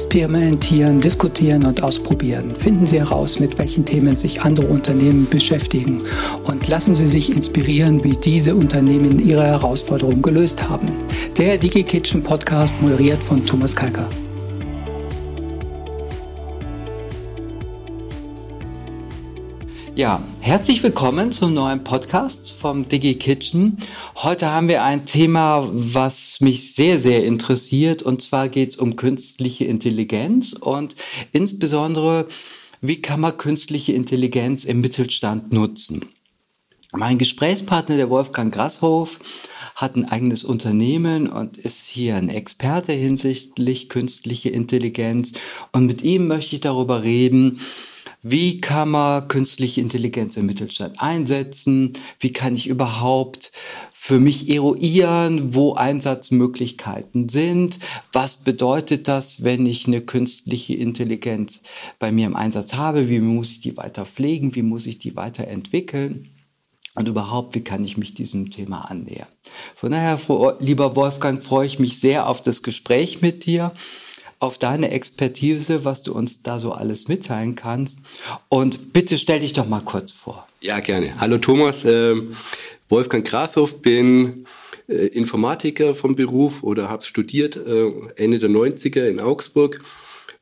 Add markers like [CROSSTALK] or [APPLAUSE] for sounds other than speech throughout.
Experimentieren, diskutieren und ausprobieren. Finden Sie heraus, mit welchen Themen sich andere Unternehmen beschäftigen und lassen Sie sich inspirieren, wie diese Unternehmen ihre Herausforderungen gelöst haben. Der DigiKitchen Podcast moderiert von Thomas Kalker. Ja, herzlich willkommen zum neuen Podcast vom Digi Kitchen. Heute haben wir ein Thema, was mich sehr, sehr interessiert. Und zwar geht es um künstliche Intelligenz und insbesondere, wie kann man künstliche Intelligenz im Mittelstand nutzen. Mein Gesprächspartner, der Wolfgang Grashof, hat ein eigenes Unternehmen und ist hier ein Experte hinsichtlich künstliche Intelligenz. Und mit ihm möchte ich darüber reden, wie kann man künstliche Intelligenz im Mittelstand einsetzen? Wie kann ich überhaupt für mich eruieren, wo Einsatzmöglichkeiten sind? Was bedeutet das, wenn ich eine künstliche Intelligenz bei mir im Einsatz habe? Wie muss ich die weiter pflegen? Wie muss ich die weiterentwickeln? Und überhaupt, wie kann ich mich diesem Thema annähern? Von daher, lieber Wolfgang, freue ich mich sehr auf das Gespräch mit dir auf deine Expertise, was du uns da so alles mitteilen kannst. Und bitte stell dich doch mal kurz vor. Ja, gerne. Hallo Thomas, äh, Wolfgang Grashoff, bin äh, Informatiker vom Beruf oder habe studiert äh, Ende der 90er in Augsburg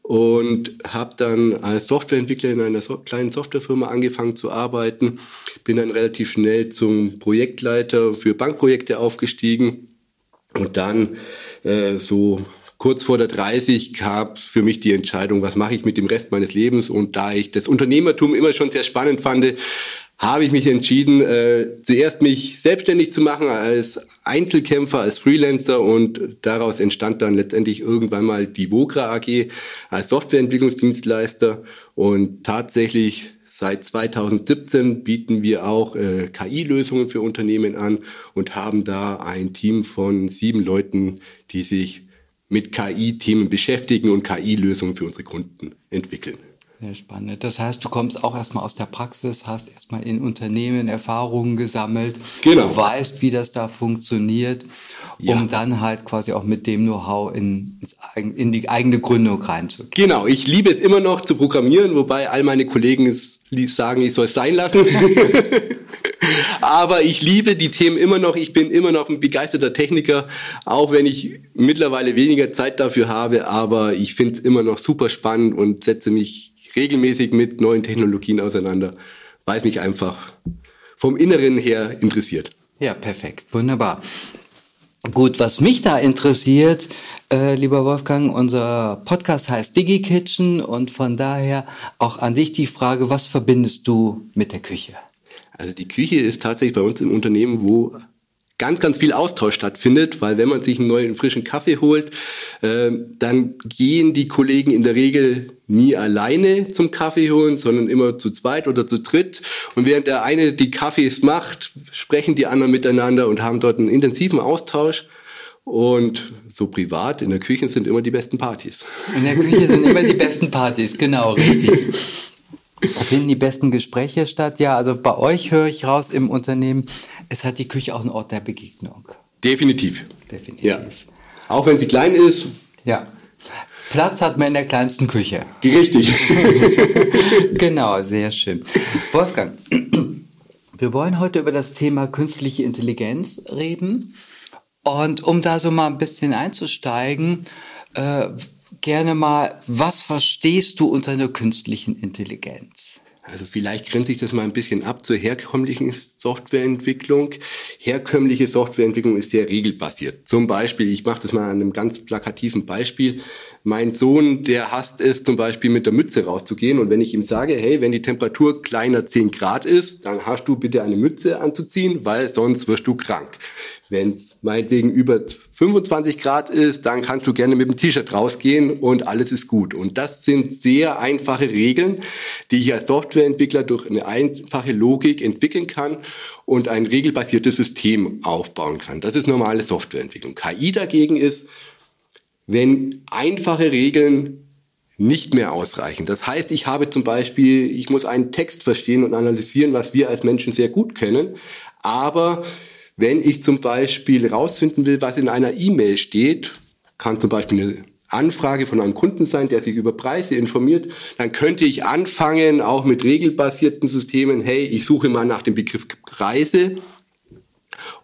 und habe dann als Softwareentwickler in einer so kleinen Softwarefirma angefangen zu arbeiten. Bin dann relativ schnell zum Projektleiter für Bankprojekte aufgestiegen und dann äh, so kurz vor der 30 gab für mich die Entscheidung, was mache ich mit dem Rest meines Lebens. Und da ich das Unternehmertum immer schon sehr spannend fand, habe ich mich entschieden, äh, zuerst mich selbstständig zu machen als Einzelkämpfer, als Freelancer und daraus entstand dann letztendlich irgendwann mal die Vogra AG als Softwareentwicklungsdienstleister und tatsächlich Seit 2017 bieten wir auch äh, KI-Lösungen für Unternehmen an und haben da ein Team von sieben Leuten, die sich mit KI-Themen beschäftigen und KI-Lösungen für unsere Kunden entwickeln. Sehr spannend. Das heißt, du kommst auch erstmal aus der Praxis, hast erstmal in Unternehmen Erfahrungen gesammelt, genau. weißt, wie das da funktioniert, um ja. dann halt quasi auch mit dem Know-how in, in die eigene Gründung reinzugehen. Genau, ich liebe es immer noch zu programmieren, wobei all meine Kollegen es sagen, ich soll es sein lassen. [LAUGHS] Aber ich liebe die Themen immer noch. Ich bin immer noch ein begeisterter Techniker, auch wenn ich mittlerweile weniger Zeit dafür habe. Aber ich finde es immer noch super spannend und setze mich regelmäßig mit neuen Technologien auseinander, weil es mich einfach vom Inneren her interessiert. Ja, perfekt. Wunderbar. Gut, was mich da interessiert, äh, lieber Wolfgang, unser Podcast heißt DigiKitchen und von daher auch an dich die Frage, was verbindest du mit der Küche? Also die Küche ist tatsächlich bei uns im Unternehmen, wo ganz, ganz viel Austausch stattfindet, weil wenn man sich einen neuen frischen Kaffee holt, äh, dann gehen die Kollegen in der Regel nie alleine zum Kaffee holen, sondern immer zu zweit oder zu dritt. Und während der eine die Kaffees macht, sprechen die anderen miteinander und haben dort einen intensiven Austausch. Und so privat in der Küche sind immer die besten Partys. In der Küche sind immer die besten Partys, genau, richtig. Da finden die besten Gespräche statt. Ja, also bei euch höre ich raus im Unternehmen, es hat die Küche auch ein Ort der Begegnung. Definitiv. Definitiv. Ja. Auch wenn sie klein ist. Ja. Platz hat man in der kleinsten Küche. Richtig. [LAUGHS] genau, sehr schön. Wolfgang, wir wollen heute über das Thema künstliche Intelligenz reden. Und um da so mal ein bisschen einzusteigen, äh, gerne mal, was verstehst du unter einer künstlichen Intelligenz? Also vielleicht grenze ich das mal ein bisschen ab zur herkömmlichen Softwareentwicklung. Herkömmliche Softwareentwicklung ist sehr regelbasiert. Zum Beispiel, ich mache das mal an einem ganz plakativen Beispiel. Mein Sohn, der hasst es zum Beispiel mit der Mütze rauszugehen und wenn ich ihm sage, hey, wenn die Temperatur kleiner 10 Grad ist, dann hast du bitte eine Mütze anzuziehen, weil sonst wirst du krank. Wenn es meinetwegen über 25 Grad ist, dann kannst du gerne mit dem T-Shirt rausgehen und alles ist gut. Und das sind sehr einfache Regeln, die ich als Softwareentwickler durch eine einfache Logik entwickeln kann und ein regelbasiertes System aufbauen kann. Das ist normale Softwareentwicklung. KI dagegen ist, wenn einfache Regeln nicht mehr ausreichen. Das heißt, ich habe zum Beispiel, ich muss einen Text verstehen und analysieren, was wir als Menschen sehr gut kennen, aber wenn ich zum Beispiel rausfinden will, was in einer E-Mail steht, kann zum Beispiel eine Anfrage von einem Kunden sein, der sich über Preise informiert, dann könnte ich anfangen, auch mit regelbasierten Systemen, hey, ich suche mal nach dem Begriff Preise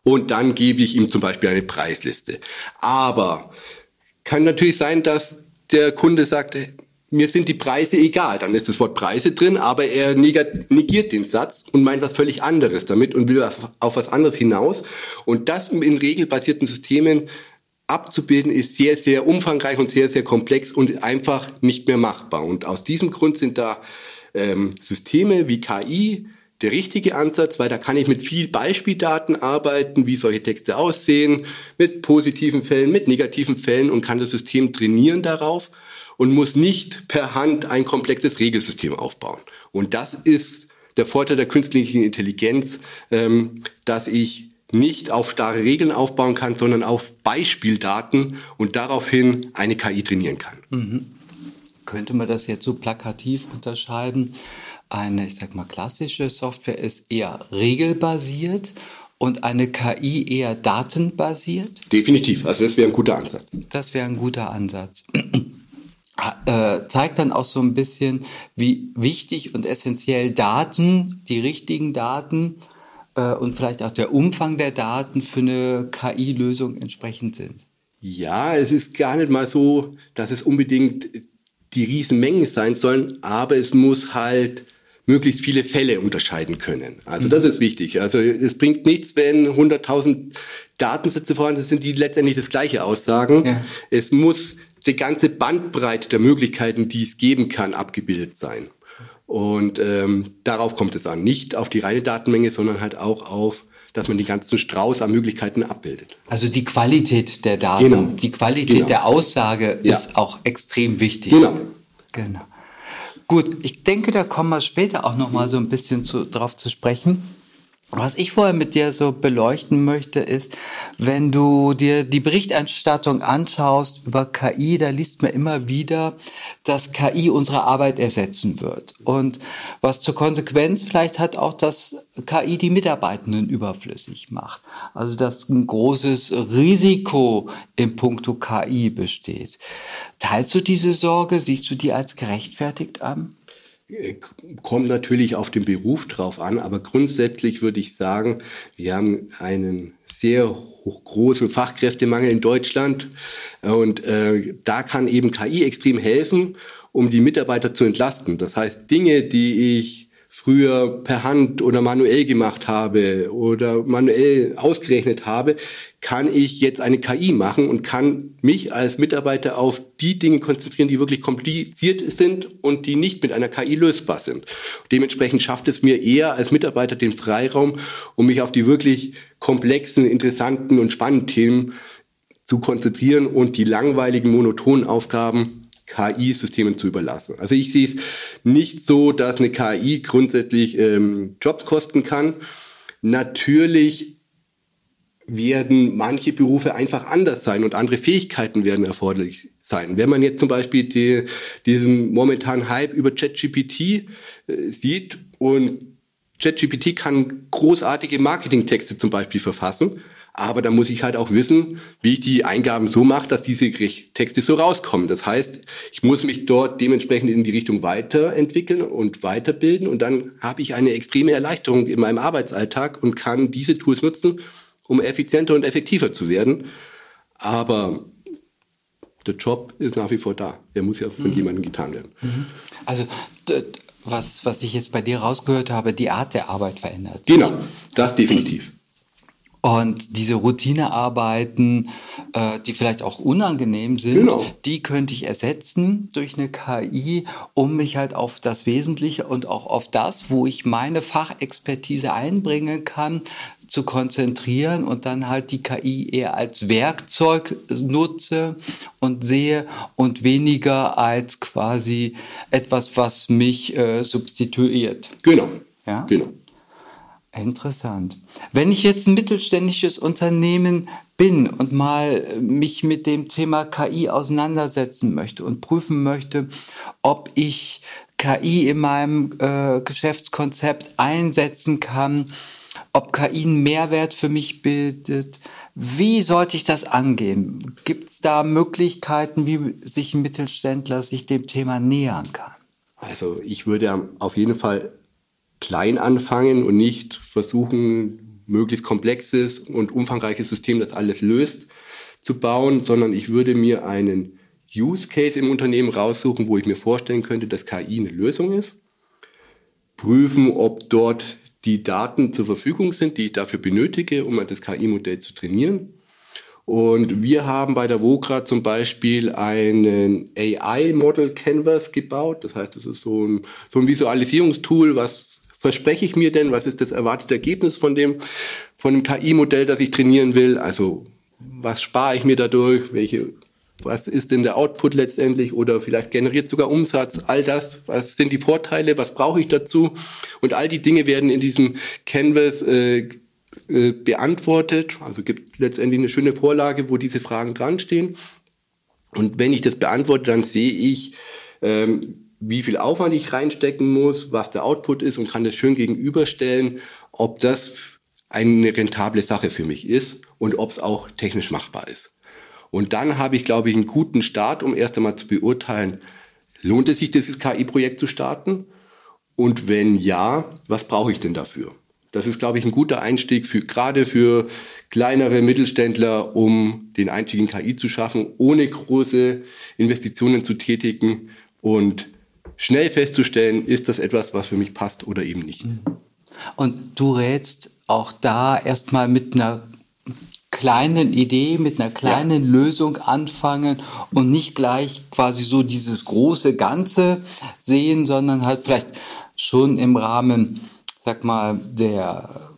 und dann gebe ich ihm zum Beispiel eine Preisliste. Aber kann natürlich sein, dass der Kunde sagt, mir sind die Preise egal. Dann ist das Wort Preise drin, aber er negiert den Satz und meint was völlig anderes damit und will auf was anderes hinaus. Und das in regelbasierten Systemen abzubilden, ist sehr, sehr umfangreich und sehr, sehr komplex und einfach nicht mehr machbar. Und aus diesem Grund sind da ähm, Systeme wie KI der richtige Ansatz, weil da kann ich mit viel Beispieldaten arbeiten, wie solche Texte aussehen, mit positiven Fällen, mit negativen Fällen und kann das System trainieren darauf und muss nicht per Hand ein komplexes Regelsystem aufbauen. Und das ist der Vorteil der künstlichen Intelligenz, ähm, dass ich nicht auf starre Regeln aufbauen kann, sondern auf Beispieldaten und daraufhin eine KI trainieren kann. Mhm. Könnte man das jetzt so plakativ unterscheiden? Eine, ich sag mal, klassische Software ist eher regelbasiert und eine KI eher datenbasiert? Definitiv. Also das wäre ein guter Ansatz. Das wäre ein guter Ansatz. Äh, zeigt dann auch so ein bisschen, wie wichtig und essentiell Daten, die richtigen Daten äh, und vielleicht auch der Umfang der Daten für eine KI-Lösung entsprechend sind? Ja, es ist gar nicht mal so, dass es unbedingt die Riesenmengen sein sollen, aber es muss halt möglichst viele Fälle unterscheiden können. Also mhm. das ist wichtig. Also es bringt nichts, wenn 100.000 Datensätze vorhanden sind, die letztendlich das gleiche aussagen. Ja. Es muss die ganze Bandbreite der Möglichkeiten, die es geben kann, abgebildet sein. Und ähm, darauf kommt es an. Nicht auf die reine Datenmenge, sondern halt auch auf, dass man den ganzen Strauß an Möglichkeiten abbildet. Also die Qualität der Daten, genau. die Qualität genau. der Aussage ja. ist auch extrem wichtig. Genau. Genau. Gut, ich denke, da kommen wir später auch noch mal so ein bisschen zu, drauf zu sprechen. Was ich vorher mit dir so beleuchten möchte, ist, wenn du dir die Berichterstattung anschaust über KI, da liest man immer wieder, dass KI unsere Arbeit ersetzen wird. Und was zur Konsequenz vielleicht hat auch, dass KI die Mitarbeitenden überflüssig macht. Also dass ein großes Risiko im Punkto KI besteht. Teilst du diese Sorge? Siehst du die als gerechtfertigt an? Kommt natürlich auf den Beruf drauf an, aber grundsätzlich würde ich sagen, wir haben einen sehr großen Fachkräftemangel in Deutschland und äh, da kann eben KI extrem helfen, um die Mitarbeiter zu entlasten. Das heißt, Dinge, die ich früher per Hand oder manuell gemacht habe oder manuell ausgerechnet habe, kann ich jetzt eine KI machen und kann mich als Mitarbeiter auf die Dinge konzentrieren, die wirklich kompliziert sind und die nicht mit einer KI lösbar sind. Dementsprechend schafft es mir eher als Mitarbeiter den Freiraum, um mich auf die wirklich komplexen, interessanten und spannenden Themen zu konzentrieren und die langweiligen, monotonen Aufgaben KI-Systemen zu überlassen. Also ich sehe es nicht so, dass eine KI grundsätzlich ähm, Jobs kosten kann. Natürlich werden manche Berufe einfach anders sein und andere Fähigkeiten werden erforderlich sein. Wenn man jetzt zum Beispiel die, diesen momentanen Hype über ChatGPT äh, sieht und ChatGPT kann großartige Marketingtexte zum Beispiel verfassen, aber da muss ich halt auch wissen, wie ich die Eingaben so mache, dass diese Texte so rauskommen. Das heißt, ich muss mich dort dementsprechend in die Richtung weiterentwickeln und weiterbilden. Und dann habe ich eine extreme Erleichterung in meinem Arbeitsalltag und kann diese Tools nutzen, um effizienter und effektiver zu werden. Aber der Job ist nach wie vor da. Er muss ja von mhm. jemandem getan werden. Mhm. Also was, was ich jetzt bei dir rausgehört habe, die Art der Arbeit verändert. Genau, das definitiv. Und diese Routinearbeiten, äh, die vielleicht auch unangenehm sind, genau. die könnte ich ersetzen durch eine KI, um mich halt auf das Wesentliche und auch auf das, wo ich meine Fachexpertise einbringen kann, zu konzentrieren und dann halt die KI eher als Werkzeug nutze und sehe und weniger als quasi etwas, was mich äh, substituiert. Genau. Ja? Genau. Interessant. Wenn ich jetzt ein mittelständisches Unternehmen bin und mal mich mit dem Thema KI auseinandersetzen möchte und prüfen möchte, ob ich KI in meinem äh, Geschäftskonzept einsetzen kann, ob KI einen Mehrwert für mich bildet. Wie sollte ich das angehen? Gibt es da Möglichkeiten, wie sich ein Mittelständler sich dem Thema nähern kann? Also ich würde auf jeden Fall klein anfangen und nicht versuchen, möglichst komplexes und umfangreiches System, das alles löst, zu bauen, sondern ich würde mir einen Use Case im Unternehmen raussuchen, wo ich mir vorstellen könnte, dass KI eine Lösung ist. Prüfen, ob dort die Daten zur Verfügung sind, die ich dafür benötige, um das KI-Modell zu trainieren. Und wir haben bei der VOGRA zum Beispiel einen AI-Model Canvas gebaut. Das heißt, das ist so ein, so ein Visualisierungstool, was verspreche ich mir denn? Was ist das erwartete Ergebnis von dem, von dem KI-Modell, das ich trainieren will? Also, was spare ich mir dadurch? Welche was ist denn der Output letztendlich oder vielleicht generiert sogar Umsatz, all das, was sind die Vorteile, was brauche ich dazu und all die Dinge werden in diesem Canvas äh, äh, beantwortet, also gibt letztendlich eine schöne Vorlage, wo diese Fragen dran stehen und wenn ich das beantworte, dann sehe ich, ähm, wie viel Aufwand ich reinstecken muss, was der Output ist und kann das schön gegenüberstellen, ob das eine rentable Sache für mich ist und ob es auch technisch machbar ist. Und dann habe ich, glaube ich, einen guten Start, um erst einmal zu beurteilen, lohnt es sich, dieses KI-Projekt zu starten? Und wenn ja, was brauche ich denn dafür? Das ist, glaube ich, ein guter Einstieg für, gerade für kleinere Mittelständler, um den Einstieg in KI zu schaffen, ohne große Investitionen zu tätigen und schnell festzustellen, ist das etwas, was für mich passt oder eben nicht. Und du rätst auch da erstmal mit einer kleinen Idee, mit einer kleinen ja. Lösung anfangen und nicht gleich quasi so dieses große Ganze sehen, sondern halt vielleicht schon im Rahmen, sag mal, der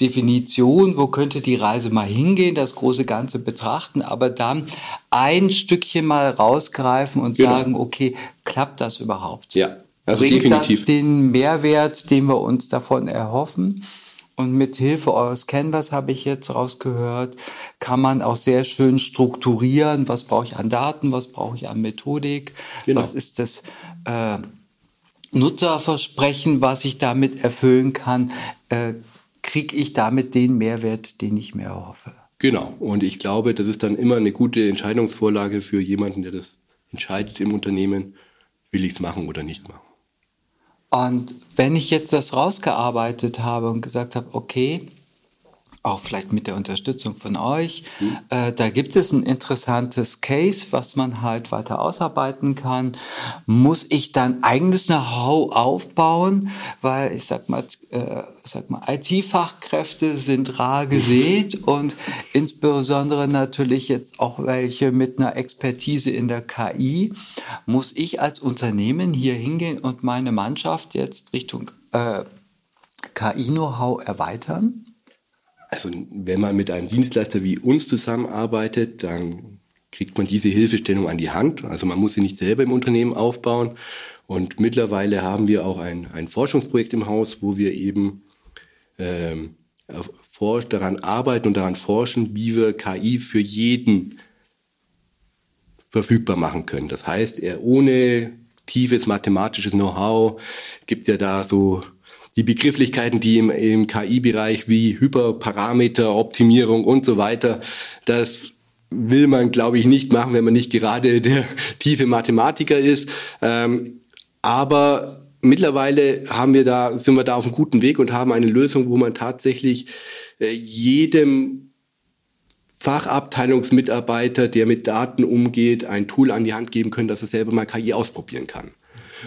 Definition, wo könnte die Reise mal hingehen, das große Ganze betrachten, aber dann ein Stückchen mal rausgreifen und genau. sagen, okay, klappt das überhaupt? Ja, also Bringt definitiv. das den Mehrwert, den wir uns davon erhoffen? Und mit Hilfe eures Canvas habe ich jetzt rausgehört, kann man auch sehr schön strukturieren, was brauche ich an Daten, was brauche ich an Methodik, genau. was ist das äh, Nutzerversprechen, was ich damit erfüllen kann, äh, kriege ich damit den Mehrwert, den ich mir erhoffe. Genau, und ich glaube, das ist dann immer eine gute Entscheidungsvorlage für jemanden, der das entscheidet im Unternehmen, will ich es machen oder nicht machen. Und wenn ich jetzt das rausgearbeitet habe und gesagt habe, okay, auch vielleicht mit der Unterstützung von euch. Mhm. Äh, da gibt es ein interessantes Case, was man halt weiter ausarbeiten kann. Muss ich dann eigenes Know-how aufbauen, weil ich sag mal, äh, sag mal, IT-Fachkräfte sind rar gesät und insbesondere natürlich jetzt auch welche mit einer Expertise in der KI. Muss ich als Unternehmen hier hingehen und meine Mannschaft jetzt Richtung äh, KI-Know-how erweitern? Also wenn man mit einem Dienstleister wie uns zusammenarbeitet, dann kriegt man diese Hilfestellung an die Hand. Also man muss sie nicht selber im Unternehmen aufbauen. Und mittlerweile haben wir auch ein, ein Forschungsprojekt im Haus, wo wir eben ähm, daran arbeiten und daran forschen, wie wir KI für jeden verfügbar machen können. Das heißt, er ohne tiefes mathematisches Know-how gibt ja da so die Begrifflichkeiten, die im, im KI-Bereich wie Hyperparameter, Optimierung und so weiter, das will man, glaube ich, nicht machen, wenn man nicht gerade der tiefe Mathematiker ist. Ähm, aber mittlerweile haben wir da, sind wir da auf einem guten Weg und haben eine Lösung, wo man tatsächlich äh, jedem Fachabteilungsmitarbeiter, der mit Daten umgeht, ein Tool an die Hand geben können, dass er selber mal KI ausprobieren kann.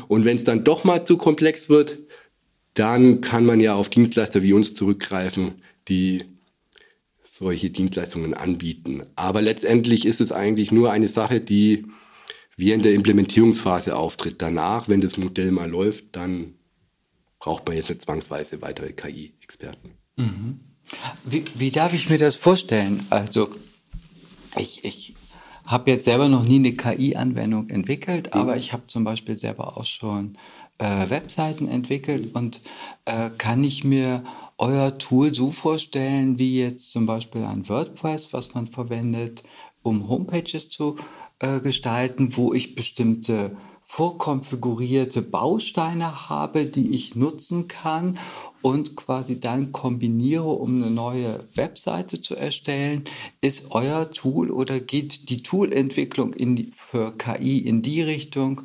Und wenn es dann doch mal zu komplex wird, dann kann man ja auf Dienstleister wie uns zurückgreifen, die solche Dienstleistungen anbieten. Aber letztendlich ist es eigentlich nur eine Sache, die während der Implementierungsphase auftritt. Danach, wenn das Modell mal läuft, dann braucht man jetzt nicht zwangsweise weitere KI-Experten. Mhm. Wie, wie, darf ich mir das vorstellen? Also ich, ich habe jetzt selber noch nie eine KI-Anwendung entwickelt, mhm. aber ich habe zum Beispiel selber auch schon äh, Webseiten entwickelt und äh, kann ich mir euer Tool so vorstellen, wie jetzt zum Beispiel ein WordPress, was man verwendet, um Homepages zu äh, gestalten, wo ich bestimmte vorkonfigurierte Bausteine habe, die ich nutzen kann und quasi dann kombiniere, um eine neue Webseite zu erstellen. Ist euer Tool oder geht die Toolentwicklung in die, für KI in die Richtung,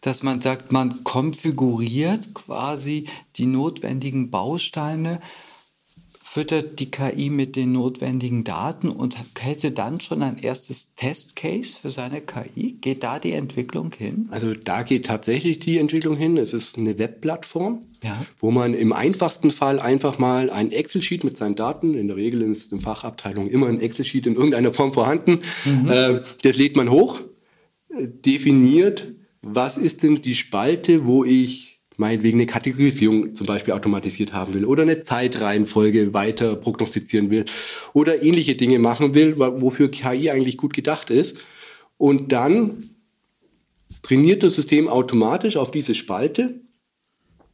dass man sagt, man konfiguriert quasi die notwendigen Bausteine, füttert die KI mit den notwendigen Daten und hätte dann schon ein erstes Testcase für seine KI? Geht da die Entwicklung hin? Also da geht tatsächlich die Entwicklung hin. Es ist eine Webplattform, ja. wo man im einfachsten Fall einfach mal ein Excel-Sheet mit seinen Daten, in der Regel ist in Fachabteilung immer ein Excel-Sheet in irgendeiner Form vorhanden, mhm. äh, das lädt man hoch, äh, definiert, was ist denn die Spalte, wo ich meinetwegen eine Kategorisierung zum Beispiel automatisiert haben will oder eine Zeitreihenfolge weiter prognostizieren will oder ähnliche Dinge machen will, wofür KI eigentlich gut gedacht ist. Und dann trainiert das System automatisch auf diese Spalte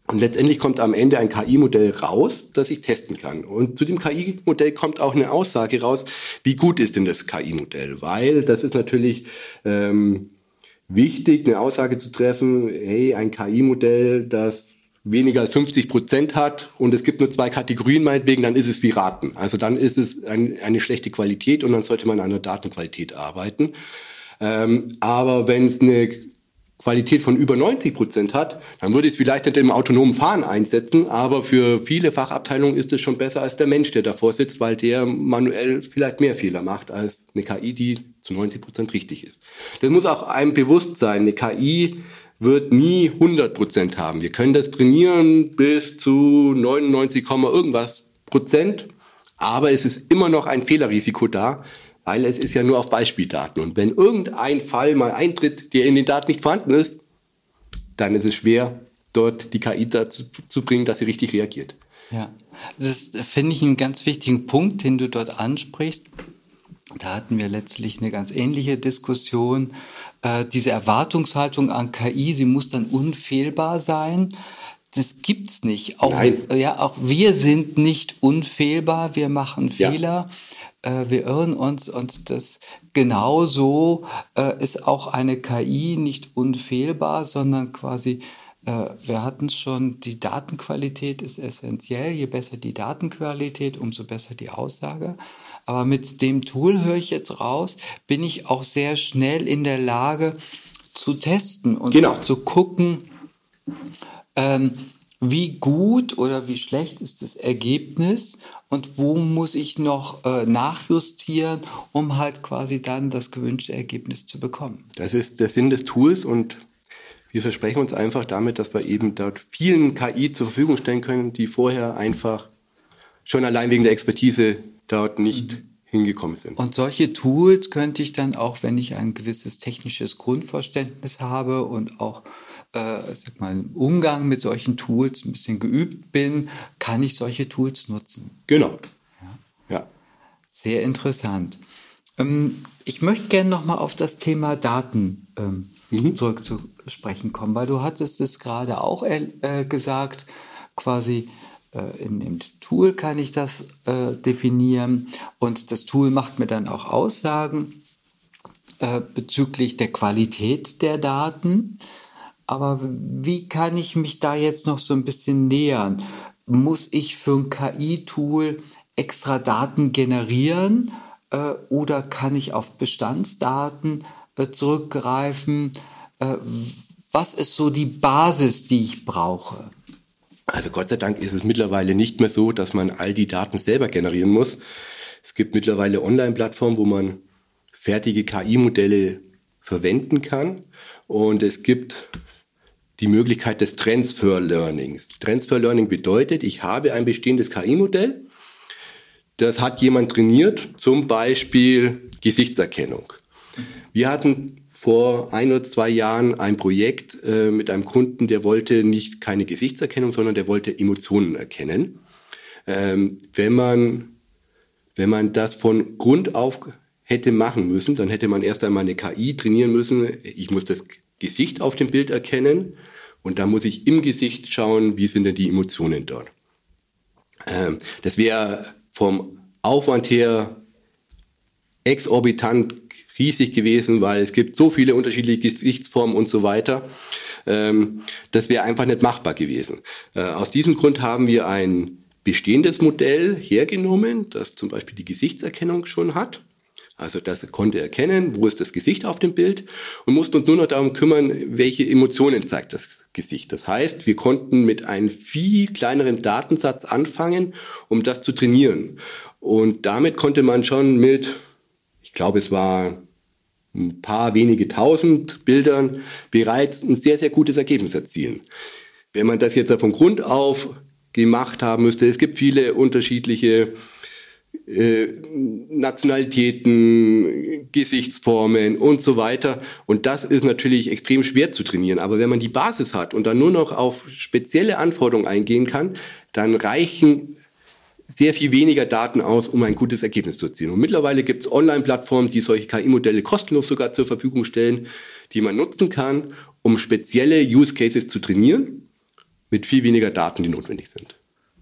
und letztendlich kommt am Ende ein KI-Modell raus, das ich testen kann. Und zu dem KI-Modell kommt auch eine Aussage raus, wie gut ist denn das KI-Modell? Weil das ist natürlich ähm, wichtig, eine Aussage zu treffen, hey, ein KI-Modell, das weniger als 50 Prozent hat und es gibt nur zwei Kategorien meinetwegen, dann ist es wie Raten. Also dann ist es ein, eine schlechte Qualität und dann sollte man an der Datenqualität arbeiten. Ähm, aber wenn es eine Qualität von über 90 Prozent hat, dann würde ich es vielleicht nicht im autonomen Fahren einsetzen, aber für viele Fachabteilungen ist es schon besser als der Mensch, der davor sitzt, weil der manuell vielleicht mehr Fehler macht als eine KI, die zu 90 Prozent richtig ist. Das muss auch einem bewusst sein. Eine KI wird nie 100 Prozent haben. Wir können das trainieren bis zu 99, irgendwas Prozent, aber es ist immer noch ein Fehlerrisiko da, weil es ist ja nur auf Beispieldaten. Und wenn irgendein Fall mal eintritt, der in den Daten nicht vorhanden ist, dann ist es schwer, dort die KI dazu zu bringen, dass sie richtig reagiert. Ja, das finde ich einen ganz wichtigen Punkt, den du dort ansprichst. Da hatten wir letztlich eine ganz ähnliche Diskussion. Äh, diese Erwartungshaltung an KI, sie muss dann unfehlbar sein. Das gibt's nicht. Auch, Nein. Ja, auch wir sind nicht unfehlbar. Wir machen Fehler. Ja äh, wir irren uns und das genauso äh, ist auch eine KI nicht unfehlbar, sondern quasi, äh, wir hatten es schon, die Datenqualität ist essentiell. Je besser die Datenqualität, umso besser die Aussage. Aber mit dem Tool höre ich jetzt raus, bin ich auch sehr schnell in der Lage zu testen und genau. zu gucken, ähm, wie gut oder wie schlecht ist das Ergebnis und wo muss ich noch äh, nachjustieren, um halt quasi dann das gewünschte Ergebnis zu bekommen. Das ist der Sinn des Tools und wir versprechen uns einfach damit, dass wir eben dort vielen KI zur Verfügung stellen können, die vorher einfach schon allein wegen der Expertise dort nicht mhm. hingekommen sind. Und solche Tools könnte ich dann auch, wenn ich ein gewisses technisches Grundverständnis habe und auch äh, sag mal, im Umgang mit solchen Tools ein bisschen geübt bin, kann ich solche Tools nutzen. Genau. Ja. ja. Sehr interessant. Ähm, ich möchte gerne nochmal auf das Thema Daten ähm, mhm. zurück zu sprechen kommen, weil du hattest es gerade auch äh, gesagt, quasi äh, im, im, Tool kann ich das äh, definieren und das Tool macht mir dann auch Aussagen äh, bezüglich der Qualität der Daten. Aber wie kann ich mich da jetzt noch so ein bisschen nähern? Muss ich für ein KI-Tool extra Daten generieren äh, oder kann ich auf Bestandsdaten äh, zurückgreifen? Äh, was ist so die Basis, die ich brauche? Also Gott sei Dank ist es mittlerweile nicht mehr so, dass man all die Daten selber generieren muss. Es gibt mittlerweile Online-Plattformen, wo man fertige KI-Modelle verwenden kann. Und es gibt die Möglichkeit des Transfer Learnings. Transfer Learning bedeutet, ich habe ein bestehendes KI-Modell, das hat jemand trainiert, zum Beispiel Gesichtserkennung. Wir hatten vor ein oder zwei Jahren ein Projekt äh, mit einem Kunden, der wollte nicht keine Gesichtserkennung, sondern der wollte Emotionen erkennen. Ähm, wenn man wenn man das von Grund auf hätte machen müssen, dann hätte man erst einmal eine KI trainieren müssen. Ich muss das Gesicht auf dem Bild erkennen und da muss ich im Gesicht schauen, wie sind denn die Emotionen dort. Ähm, das wäre vom Aufwand her exorbitant riesig gewesen, weil es gibt so viele unterschiedliche Gesichtsformen und so weiter. Ähm, das wäre einfach nicht machbar gewesen. Äh, aus diesem Grund haben wir ein bestehendes Modell hergenommen, das zum Beispiel die Gesichtserkennung schon hat. Also das konnte erkennen, wo ist das Gesicht auf dem Bild und mussten uns nur noch darum kümmern, welche Emotionen zeigt das Gesicht. Das heißt, wir konnten mit einem viel kleineren Datensatz anfangen, um das zu trainieren. Und damit konnte man schon mit, ich glaube, es war ein paar wenige tausend Bildern bereits ein sehr, sehr gutes Ergebnis erzielen. Wenn man das jetzt von Grund auf gemacht haben müsste, es gibt viele unterschiedliche äh, Nationalitäten, Gesichtsformen und so weiter. Und das ist natürlich extrem schwer zu trainieren. Aber wenn man die Basis hat und dann nur noch auf spezielle Anforderungen eingehen kann, dann reichen sehr viel weniger Daten aus, um ein gutes Ergebnis zu erzielen. Und mittlerweile gibt es Online-Plattformen, die solche KI-Modelle kostenlos sogar zur Verfügung stellen, die man nutzen kann, um spezielle Use Cases zu trainieren, mit viel weniger Daten, die notwendig sind.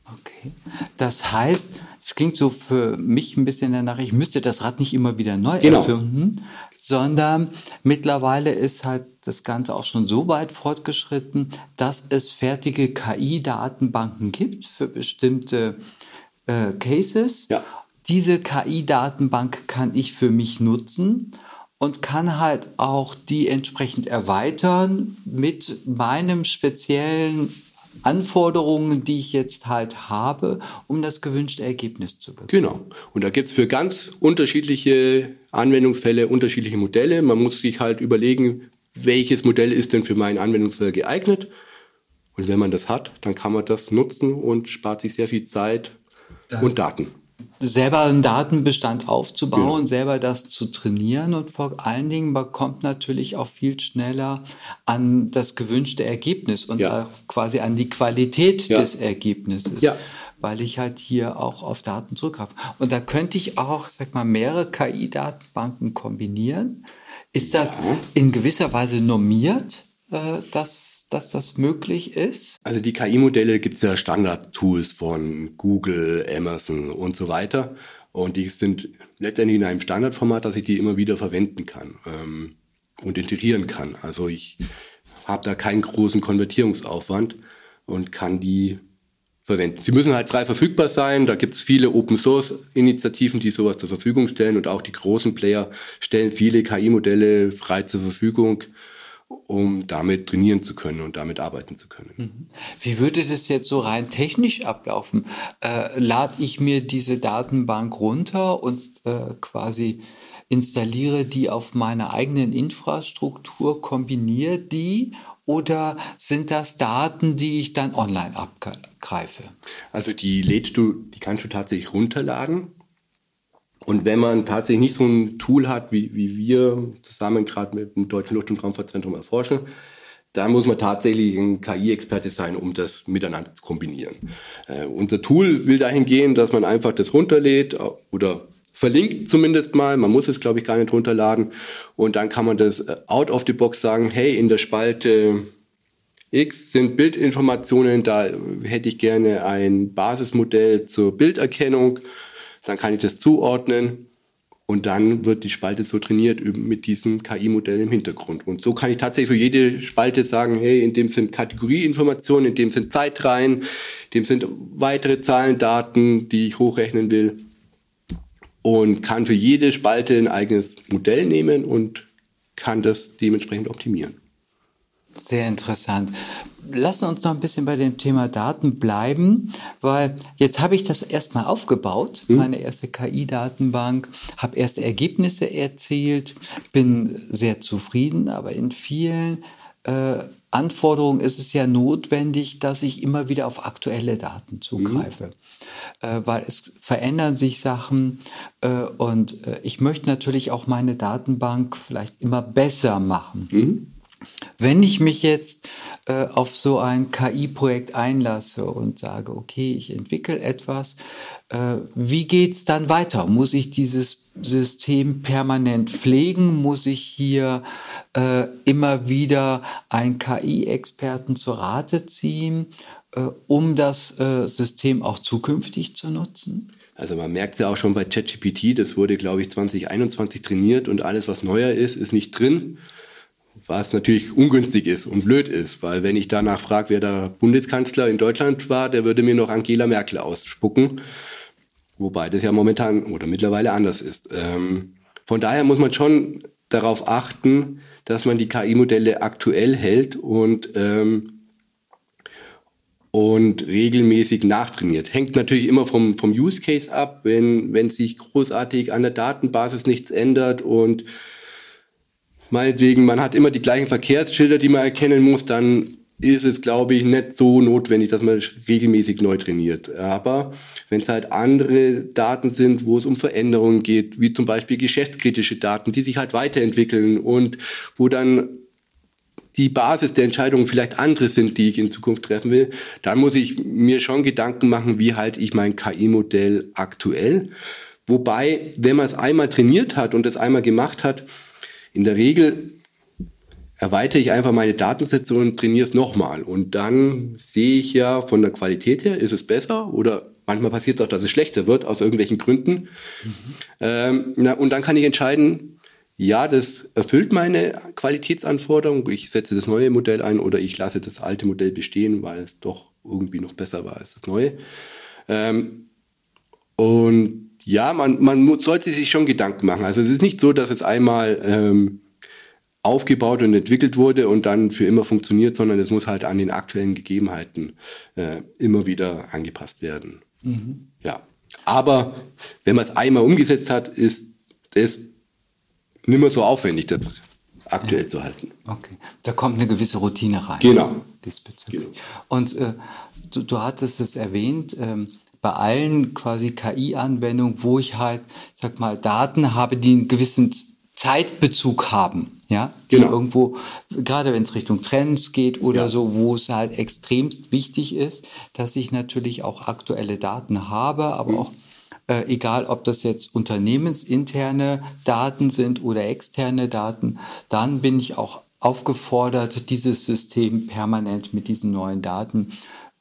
Okay. Das heißt, es klingt so für mich ein bisschen danach, ich müsste das Rad nicht immer wieder neu genau. erfinden, sondern mittlerweile ist halt das Ganze auch schon so weit fortgeschritten, dass es fertige KI-Datenbanken gibt für bestimmte äh, Cases. Ja. Diese KI-Datenbank kann ich für mich nutzen und kann halt auch die entsprechend erweitern mit meinem speziellen Anforderungen, die ich jetzt halt habe, um das gewünschte Ergebnis zu bekommen. Genau. Und da gibt es für ganz unterschiedliche Anwendungsfälle unterschiedliche Modelle. Man muss sich halt überlegen, welches Modell ist denn für meinen Anwendungsfall geeignet. Und wenn man das hat, dann kann man das nutzen und spart sich sehr viel Zeit und Daten selber einen Datenbestand aufzubauen, ja. selber das zu trainieren und vor allen Dingen man kommt natürlich auch viel schneller an das gewünschte Ergebnis und ja. quasi an die Qualität ja. des Ergebnisses. Weil ich halt hier auch auf Daten zurückgreife. Und da könnte ich auch, sag mal, mehrere KI-Datenbanken kombinieren. Ist das in gewisser Weise normiert, äh, dass dass das möglich ist? Also die KI-Modelle gibt es ja Standard-Tools von Google, Amazon und so weiter. Und die sind letztendlich in einem Standardformat, dass ich die immer wieder verwenden kann ähm, und integrieren kann. Also ich habe da keinen großen Konvertierungsaufwand und kann die verwenden. Sie müssen halt frei verfügbar sein. Da gibt es viele Open-Source-Initiativen, die sowas zur Verfügung stellen. Und auch die großen Player stellen viele KI-Modelle frei zur Verfügung um damit trainieren zu können und damit arbeiten zu können. Mhm. Wie würde das jetzt so rein technisch ablaufen? Äh, lade ich mir diese Datenbank runter und äh, quasi installiere die auf meiner eigenen Infrastruktur, kombiniere die oder sind das Daten, die ich dann online abgreife? Also die lädst du, die kannst du tatsächlich runterladen und wenn man tatsächlich nicht so ein Tool hat, wie, wie wir zusammen gerade mit dem Deutschen Luft- und Raumfahrtzentrum erforschen, dann muss man tatsächlich ein KI-Experte sein, um das miteinander zu kombinieren. Äh, unser Tool will dahin gehen, dass man einfach das runterlädt äh, oder verlinkt zumindest mal. Man muss es, glaube ich, gar nicht runterladen. Und dann kann man das äh, out of the box sagen, hey, in der Spalte X sind Bildinformationen, da hätte ich gerne ein Basismodell zur Bilderkennung dann kann ich das zuordnen und dann wird die Spalte so trainiert mit diesem KI-Modell im Hintergrund. Und so kann ich tatsächlich für jede Spalte sagen, hey, in dem sind Kategorieinformationen, in dem sind Zeitreihen, in dem sind weitere Zahlen, Daten, die ich hochrechnen will. Und kann für jede Spalte ein eigenes Modell nehmen und kann das dementsprechend optimieren. Sehr interessant. Lass uns noch ein bisschen bei dem Thema Daten bleiben, weil jetzt habe ich das erstmal aufgebaut, hm. meine erste KI-Datenbank, habe erste Ergebnisse erzielt, bin sehr zufrieden, aber in vielen äh, Anforderungen ist es ja notwendig, dass ich immer wieder auf aktuelle Daten zugreife. Mhm. Äh, weil es verändern sich Sachen äh, und äh, ich möchte natürlich auch meine Datenbank vielleicht immer besser machen. Mhm. Wenn ich mich jetzt äh, auf so ein KI-Projekt einlasse und sage, okay, ich entwickle etwas, äh, wie es dann weiter? Muss ich dieses System permanent pflegen? Muss ich hier äh, immer wieder einen KI-Experten zur Rate ziehen, äh, um das äh, System auch zukünftig zu nutzen? Also man merkt ja auch schon bei ChatGPT, das wurde, glaube ich, 2021 trainiert und alles, was neuer ist, ist nicht drin was natürlich ungünstig ist und blöd ist, weil wenn ich danach frage, wer der Bundeskanzler in Deutschland war, der würde mir noch Angela Merkel ausspucken, wobei das ja momentan oder mittlerweile anders ist. Ähm, von daher muss man schon darauf achten, dass man die KI-Modelle aktuell hält und ähm, und regelmäßig nachtrainiert. Hängt natürlich immer vom, vom Use Case ab, wenn, wenn sich großartig an der Datenbasis nichts ändert und meinetwegen, man hat immer die gleichen Verkehrsschilder, die man erkennen muss, dann ist es, glaube ich, nicht so notwendig, dass man regelmäßig neu trainiert. Aber wenn es halt andere Daten sind, wo es um Veränderungen geht, wie zum Beispiel geschäftskritische Daten, die sich halt weiterentwickeln und wo dann die Basis der Entscheidungen vielleicht andere sind, die ich in Zukunft treffen will, dann muss ich mir schon Gedanken machen, wie halte ich mein KI-Modell aktuell. Wobei, wenn man es einmal trainiert hat und es einmal gemacht hat, in der Regel erweitere ich einfach meine Datensätze und trainiere es nochmal. Und dann sehe ich ja von der Qualität her, ist es besser oder manchmal passiert es auch, dass es schlechter wird aus irgendwelchen Gründen. Mhm. Ähm, na, und dann kann ich entscheiden, ja, das erfüllt meine Qualitätsanforderung, ich setze das neue Modell ein oder ich lasse das alte Modell bestehen, weil es doch irgendwie noch besser war als das neue. Ähm, und ja, man, man sollte sich schon Gedanken machen. Also es ist nicht so, dass es einmal ähm, aufgebaut und entwickelt wurde und dann für immer funktioniert, sondern es muss halt an den aktuellen Gegebenheiten äh, immer wieder angepasst werden. Mhm. Ja. Aber wenn man es einmal umgesetzt hat, ist es nicht mehr so aufwendig, das aktuell ja. zu halten. Okay. Da kommt eine gewisse Routine rein. Genau. Diesbezüglich. Genau. Und äh, du, du hattest es erwähnt, ähm, bei allen quasi KI-Anwendungen, wo ich halt, sag mal, Daten habe, die einen gewissen Zeitbezug haben, ja, die genau. irgendwo, gerade wenn es Richtung Trends geht oder ja. so, wo es halt extremst wichtig ist, dass ich natürlich auch aktuelle Daten habe, aber mhm. auch äh, egal ob das jetzt unternehmensinterne Daten sind oder externe Daten, dann bin ich auch aufgefordert, dieses System permanent mit diesen neuen Daten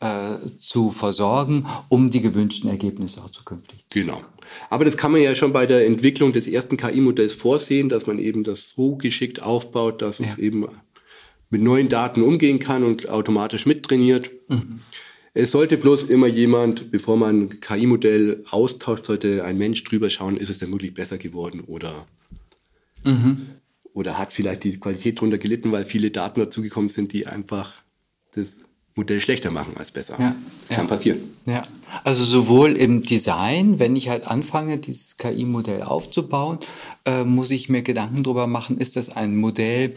äh, zu versorgen, um die gewünschten Ergebnisse auch zukünftig zu Genau. Aber das kann man ja schon bei der Entwicklung des ersten KI-Modells vorsehen, dass man eben das so geschickt aufbaut, dass ja. es eben mit neuen Daten umgehen kann und automatisch mittrainiert. Mhm. Es sollte bloß immer jemand, bevor man ein KI-Modell austauscht, sollte ein Mensch drüber schauen, ist es denn wirklich besser geworden oder, mhm. oder hat vielleicht die Qualität drunter gelitten, weil viele Daten dazugekommen sind, die einfach das Modell schlechter machen als besser. Ja, das kann passieren. Ja, also sowohl im Design, wenn ich halt anfange, dieses KI-Modell aufzubauen, äh, muss ich mir Gedanken darüber machen, ist das ein Modell,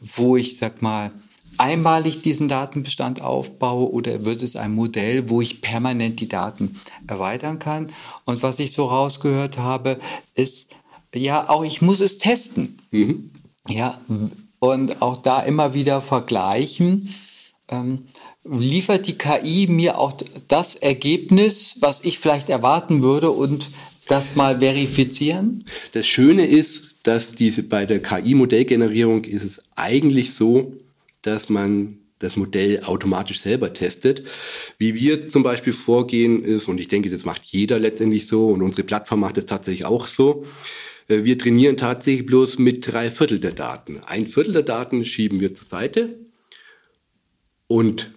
wo ich, sag mal, einmalig diesen Datenbestand aufbaue oder wird es ein Modell, wo ich permanent die Daten erweitern kann? Und was ich so rausgehört habe, ist, ja, auch ich muss es testen. Mhm. Ja, und auch da immer wieder vergleichen. Ähm, liefert die KI mir auch das Ergebnis, was ich vielleicht erwarten würde und das mal verifizieren? Das Schöne ist, dass diese bei der KI-Modellgenerierung ist es eigentlich so, dass man das Modell automatisch selber testet. Wie wir zum Beispiel vorgehen ist, und ich denke, das macht jeder letztendlich so, und unsere Plattform macht es tatsächlich auch so, äh, wir trainieren tatsächlich bloß mit drei Viertel der Daten. Ein Viertel der Daten schieben wir zur Seite und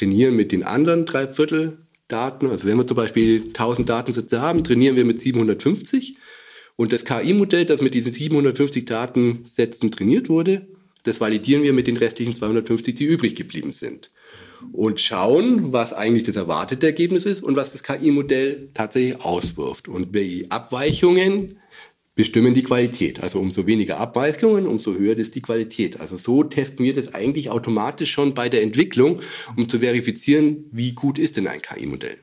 trainieren mit den anderen drei Viertel Daten. Also wenn wir zum Beispiel 1000 Datensätze haben, trainieren wir mit 750. Und das KI-Modell, das mit diesen 750 Datensätzen trainiert wurde, das validieren wir mit den restlichen 250, die übrig geblieben sind. Und schauen, was eigentlich das erwartete Ergebnis ist und was das KI-Modell tatsächlich auswirft. Und welche Abweichungen bestimmen die Qualität. Also umso weniger Abweichungen, umso höher ist die Qualität. Also so testen wir das eigentlich automatisch schon bei der Entwicklung, um zu verifizieren, wie gut ist denn ein KI-Modell.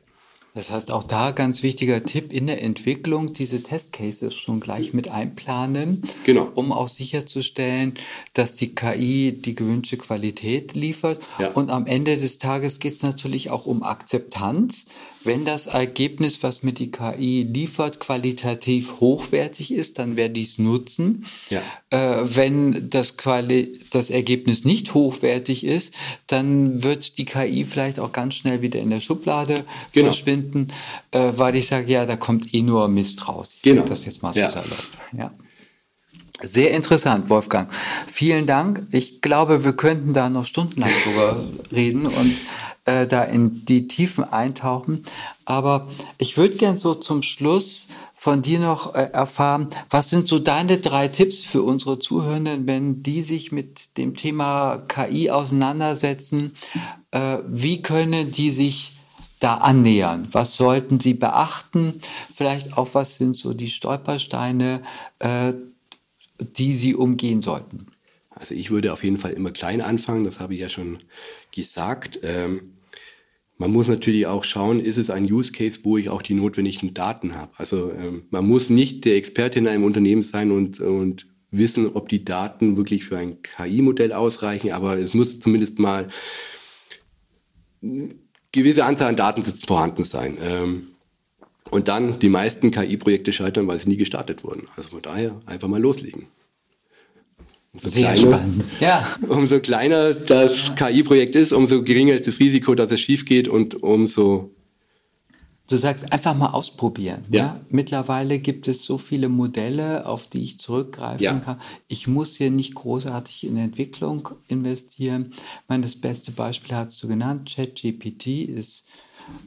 Das heißt, auch da ganz wichtiger Tipp in der Entwicklung, diese Testcases schon gleich mit einplanen, genau. um auch sicherzustellen, dass die KI die gewünschte Qualität liefert. Ja. Und am Ende des Tages geht es natürlich auch um Akzeptanz wenn das Ergebnis, was mir die KI liefert, qualitativ hochwertig ist, dann werde ich es nutzen. Ja. Äh, wenn das, Quali das Ergebnis nicht hochwertig ist, dann wird die KI vielleicht auch ganz schnell wieder in der Schublade genau. verschwinden, äh, weil ich sage, ja, da kommt eh nur Mist raus. Ich genau. das jetzt mal so ja. salopp. Ja. Sehr interessant, Wolfgang. Vielen Dank. Ich glaube, wir könnten da noch stundenlang drüber reden und äh, da in die Tiefen eintauchen. Aber ich würde gern so zum Schluss von dir noch äh, erfahren, was sind so deine drei Tipps für unsere Zuhörenden, wenn die sich mit dem Thema KI auseinandersetzen? Äh, wie können die sich da annähern? Was sollten sie beachten? Vielleicht auch, was sind so die Stolpersteine, äh, die sie umgehen sollten? Also ich würde auf jeden Fall immer klein anfangen, das habe ich ja schon gesagt. Ähm, man muss natürlich auch schauen, ist es ein Use Case, wo ich auch die notwendigen Daten habe. Also ähm, man muss nicht der Experte in einem Unternehmen sein und, und wissen, ob die Daten wirklich für ein KI-Modell ausreichen, aber es muss zumindest mal eine gewisse Anzahl an Datensätzen vorhanden sein. Ähm, und dann, die meisten KI-Projekte scheitern, weil sie nie gestartet wurden. Also von daher einfach mal loslegen. Umso Sehr kleiner, spannend. Ja. Umso kleiner das KI-Projekt ist, umso geringer ist das Risiko, dass es schief geht und umso Du sagst einfach mal ausprobieren. Ja. ja. Mittlerweile gibt es so viele Modelle, auf die ich zurückgreifen ja. kann. Ich muss hier nicht großartig in Entwicklung investieren. Ich meine, das beste Beispiel hast du genannt. ChatGPT ist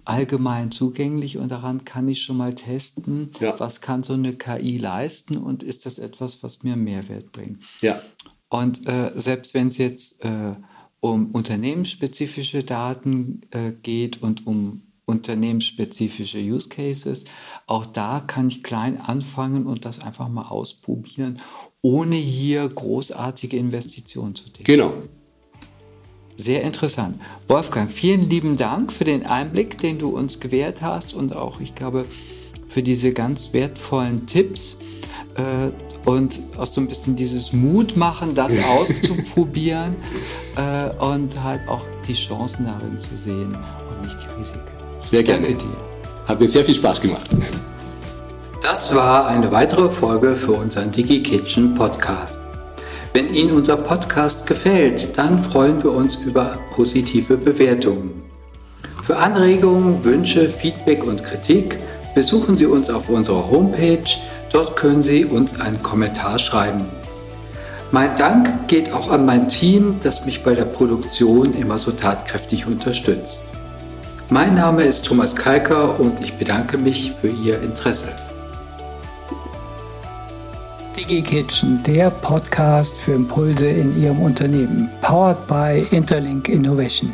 allgemein zugänglich und daran kann ich schon mal testen, ja. was kann so eine KI leisten und ist das etwas, was mir Mehrwert bringt. Ja. Und äh, selbst wenn es jetzt äh, um unternehmensspezifische Daten äh, geht und um unternehmensspezifische Use Cases, auch da kann ich klein anfangen und das einfach mal ausprobieren, ohne hier großartige Investitionen zu tätigen. Genau. Sehr interessant. Wolfgang, vielen lieben Dank für den Einblick, den du uns gewährt hast und auch, ich glaube, für diese ganz wertvollen Tipps äh, und auch so ein bisschen dieses Mut machen, das auszuprobieren [LAUGHS] äh, und halt auch die Chancen darin zu sehen und nicht die Risiken. Sehr gerne. Danke dir. Hat mir sehr viel Spaß gemacht. Das war eine weitere Folge für unseren Digi Kitchen Podcast. Wenn Ihnen unser Podcast gefällt, dann freuen wir uns über positive Bewertungen. Für Anregungen, Wünsche, Feedback und Kritik besuchen Sie uns auf unserer Homepage. Dort können Sie uns einen Kommentar schreiben. Mein Dank geht auch an mein Team, das mich bei der Produktion immer so tatkräftig unterstützt. Mein Name ist Thomas Kalker und ich bedanke mich für Ihr Interesse. DigiKitchen, der Podcast für Impulse in Ihrem Unternehmen, powered by Interlink Innovation.